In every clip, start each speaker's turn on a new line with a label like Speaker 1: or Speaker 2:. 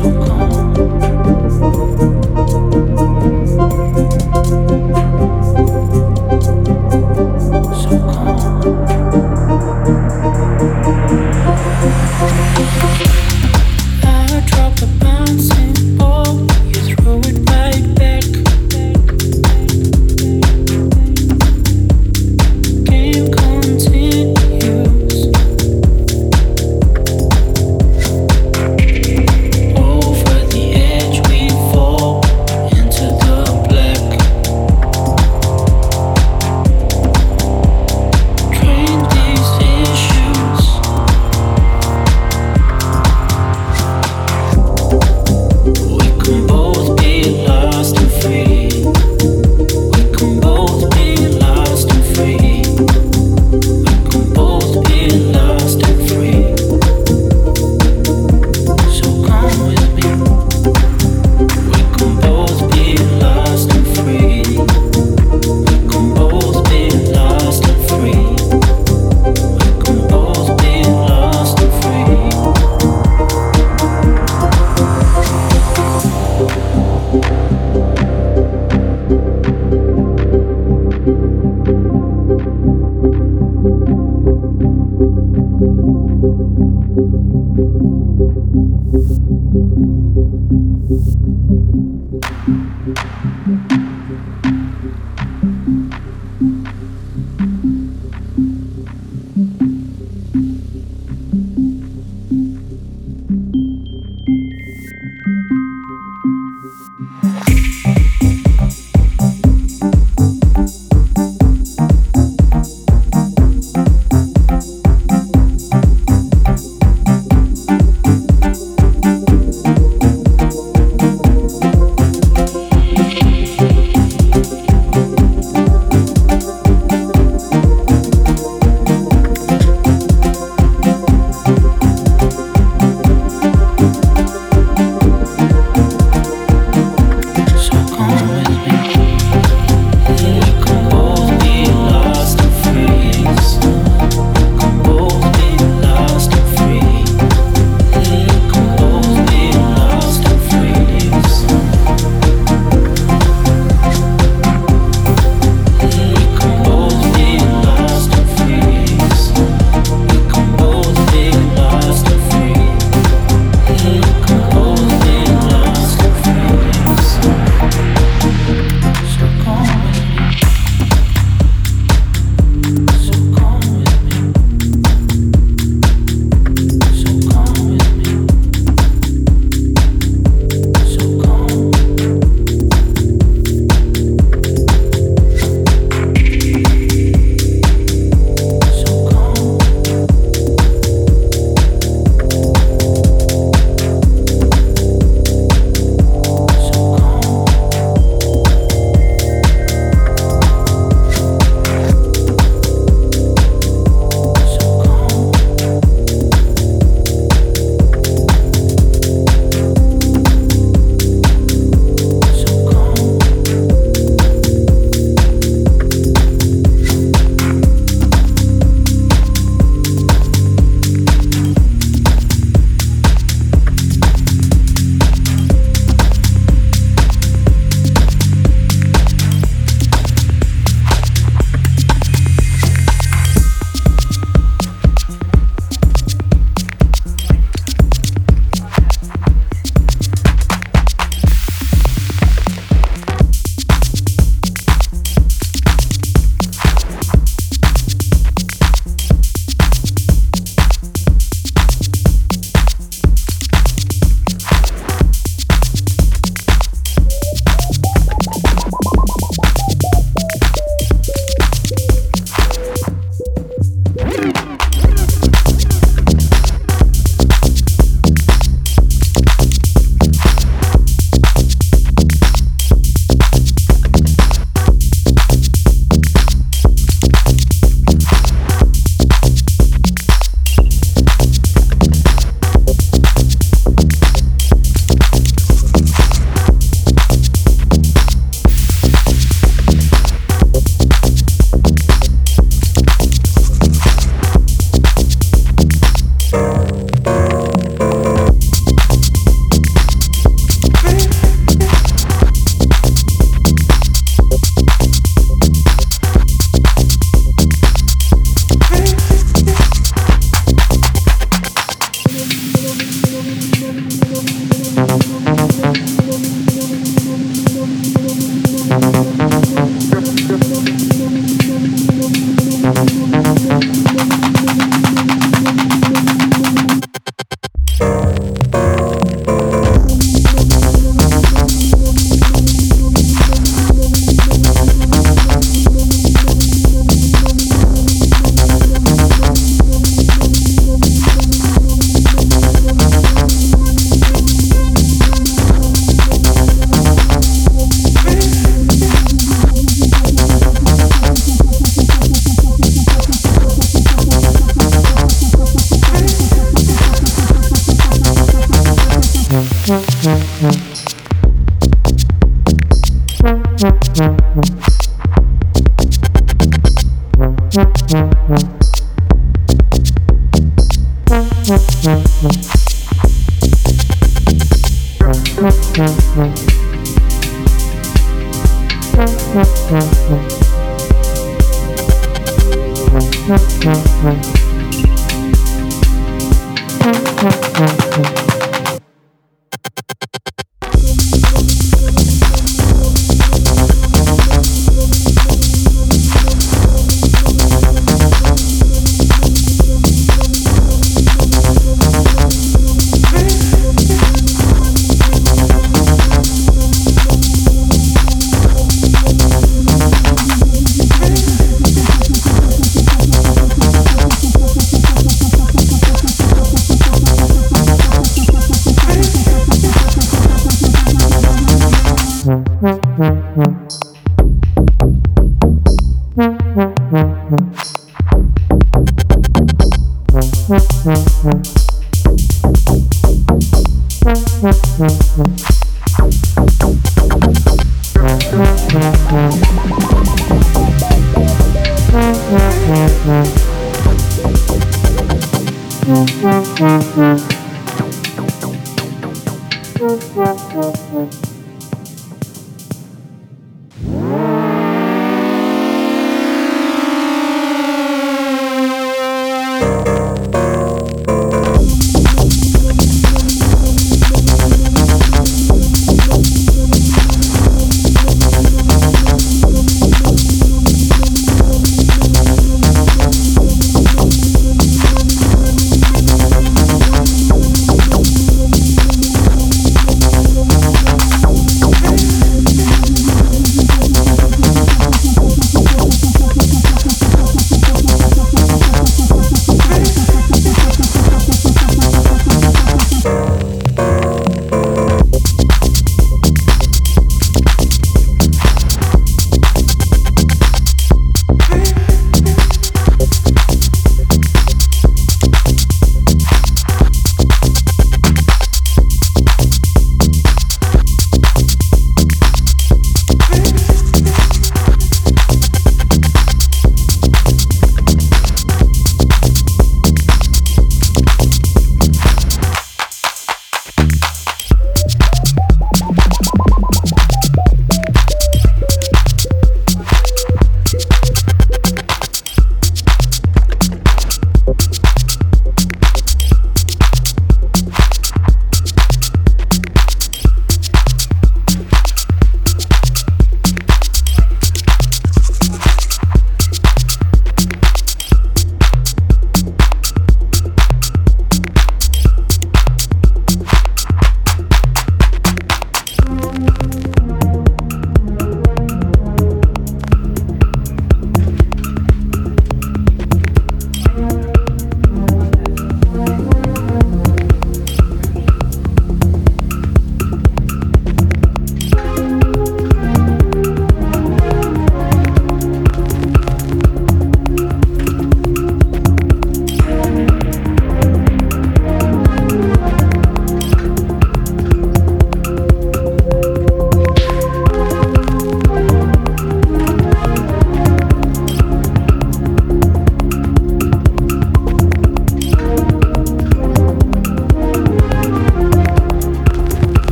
Speaker 1: 如果。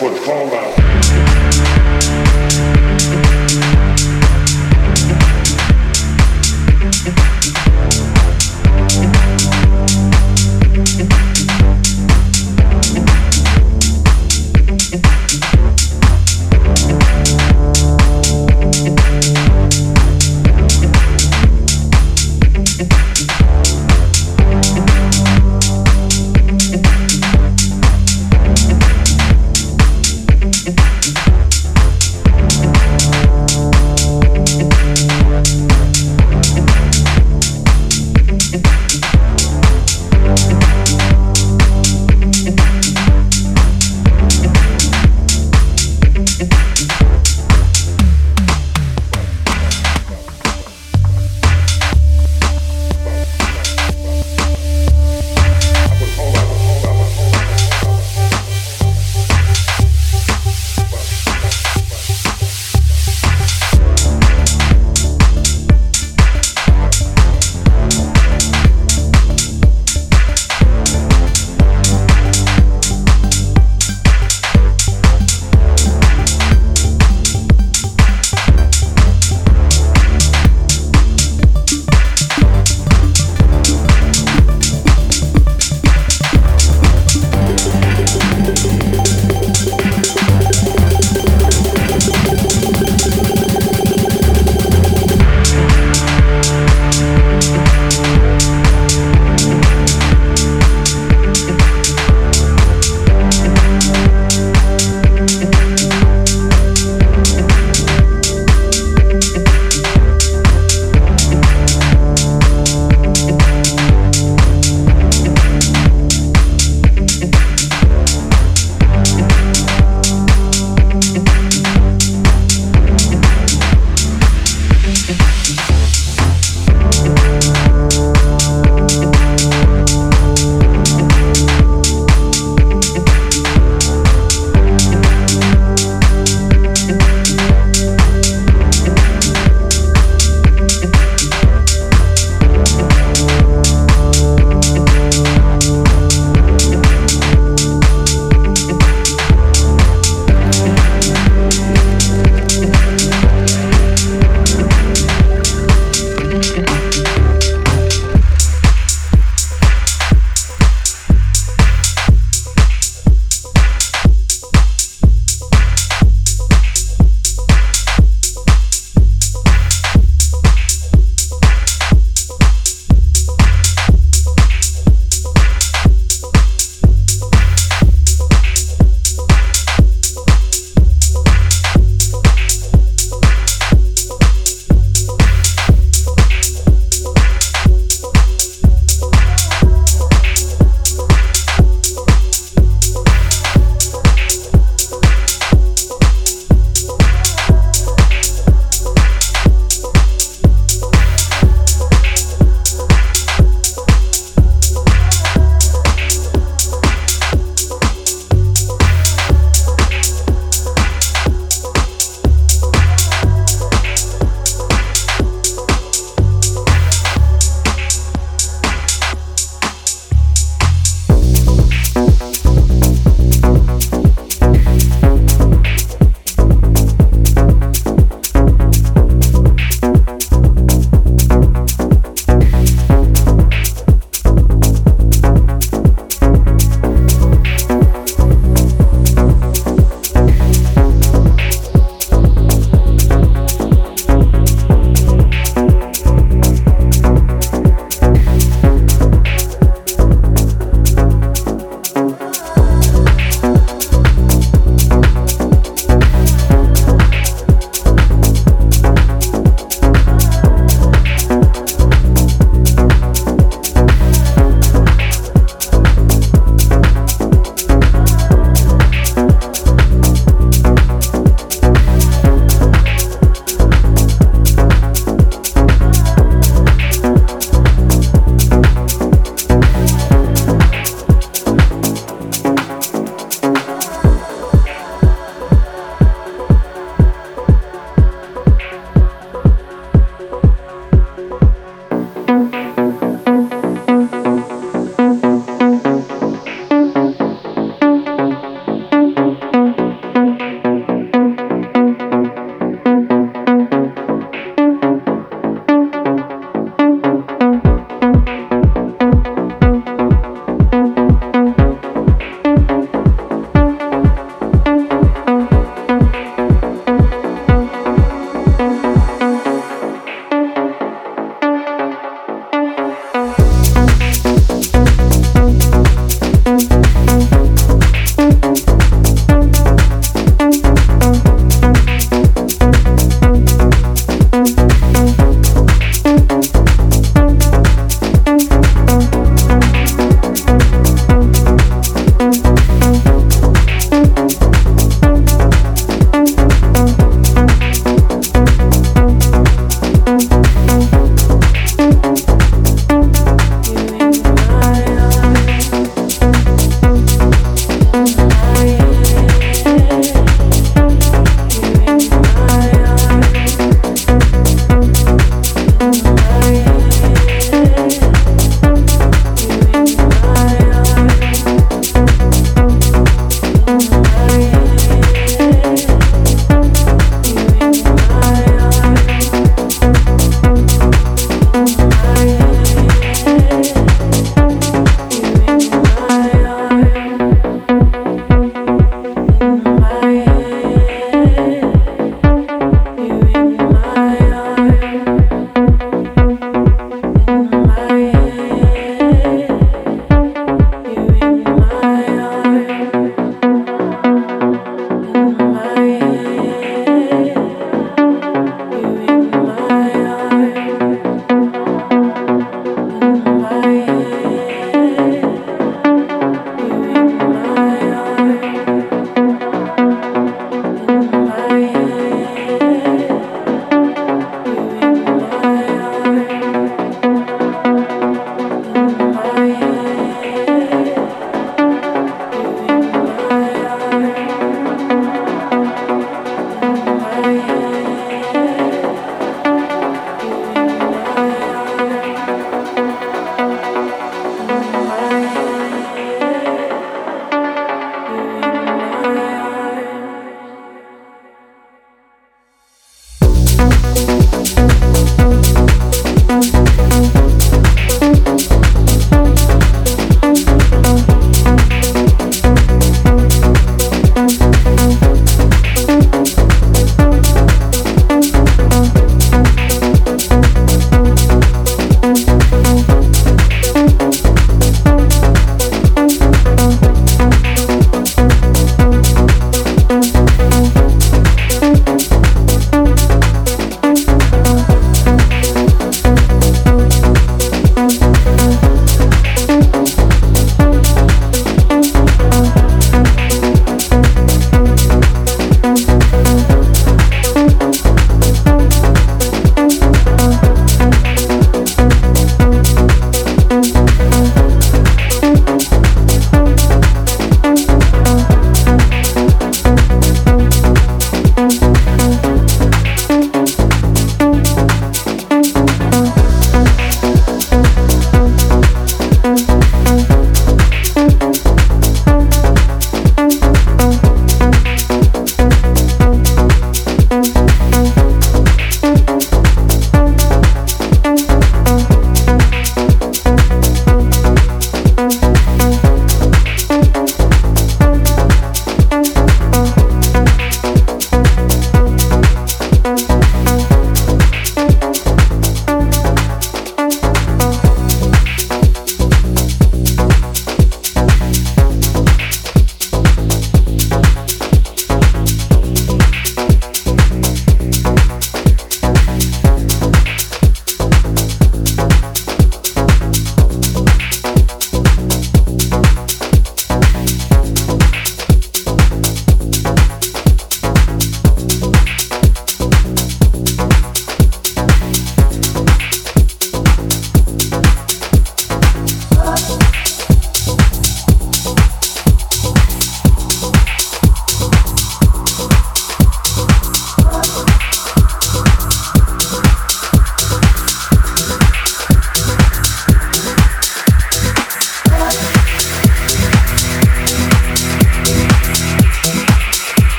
Speaker 2: phone prendre